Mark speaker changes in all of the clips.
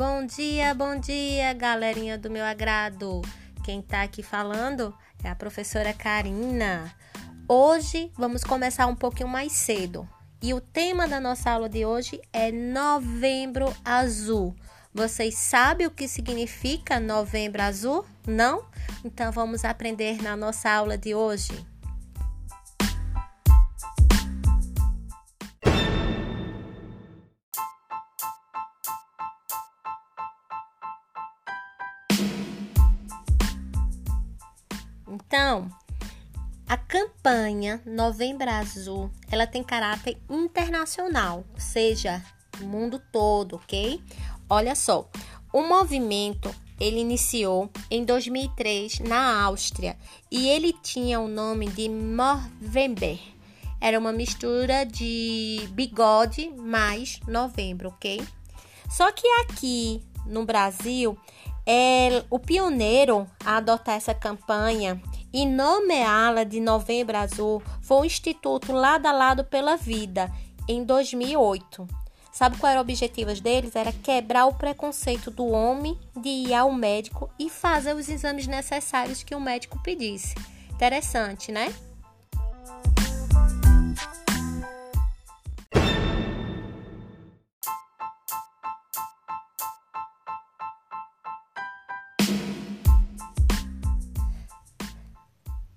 Speaker 1: Bom dia, bom dia, galerinha do meu agrado. Quem tá aqui falando é a professora Karina. Hoje vamos começar um pouquinho mais cedo. E o tema da nossa aula de hoje é Novembro Azul. Vocês sabem o que significa Novembro Azul? Não? Então vamos aprender na nossa aula de hoje. Então, a campanha Novembro Azul, ela tem caráter internacional, ou seja, mundo todo, ok? Olha só, o movimento ele iniciou em 2003 na Áustria e ele tinha o nome de Movember. Era uma mistura de bigode mais novembro, ok? Só que aqui no Brasil, é o pioneiro a adotar essa campanha e nomeá-la de Novembro Azul foi o Instituto Lado a Lado pela Vida, em 2008. Sabe qual era o objetivo deles? Era quebrar o preconceito do homem de ir ao médico e fazer os exames necessários que o médico pedisse. Interessante, né?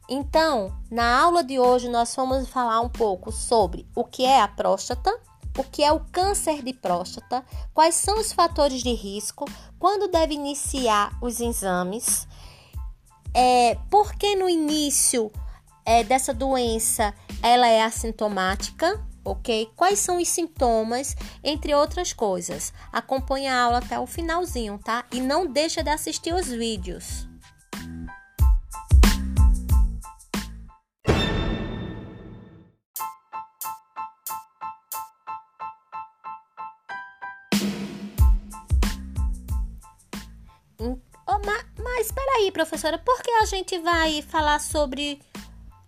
Speaker 1: Então, na aula de hoje nós vamos falar um pouco sobre o que é a próstata, o que é o câncer de próstata, quais são os fatores de risco, quando deve iniciar os exames, é, por que no início é, dessa doença ela é assintomática, ok? Quais são os sintomas, entre outras coisas. Acompanhe a aula até o finalzinho, tá? E não deixa de assistir os vídeos. Oh, mas, mas espera aí, professora, por que a gente vai falar sobre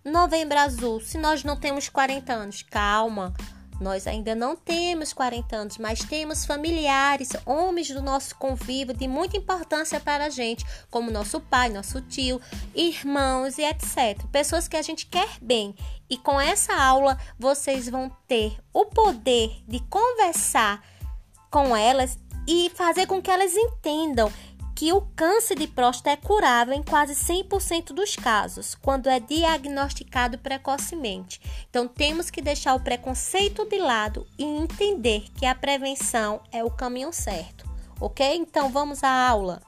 Speaker 1: Novembro Azul se nós não temos 40 anos? Calma, nós ainda não temos 40 anos, mas temos familiares, homens do nosso convívio de muita importância para a gente, como nosso pai, nosso tio, irmãos e etc. Pessoas que a gente quer bem. E com essa aula vocês vão ter o poder de conversar com elas e fazer com que elas entendam que o câncer de próstata é curável em quase 100% dos casos, quando é diagnosticado precocemente. Então, temos que deixar o preconceito de lado e entender que a prevenção é o caminho certo, ok? Então, vamos à aula.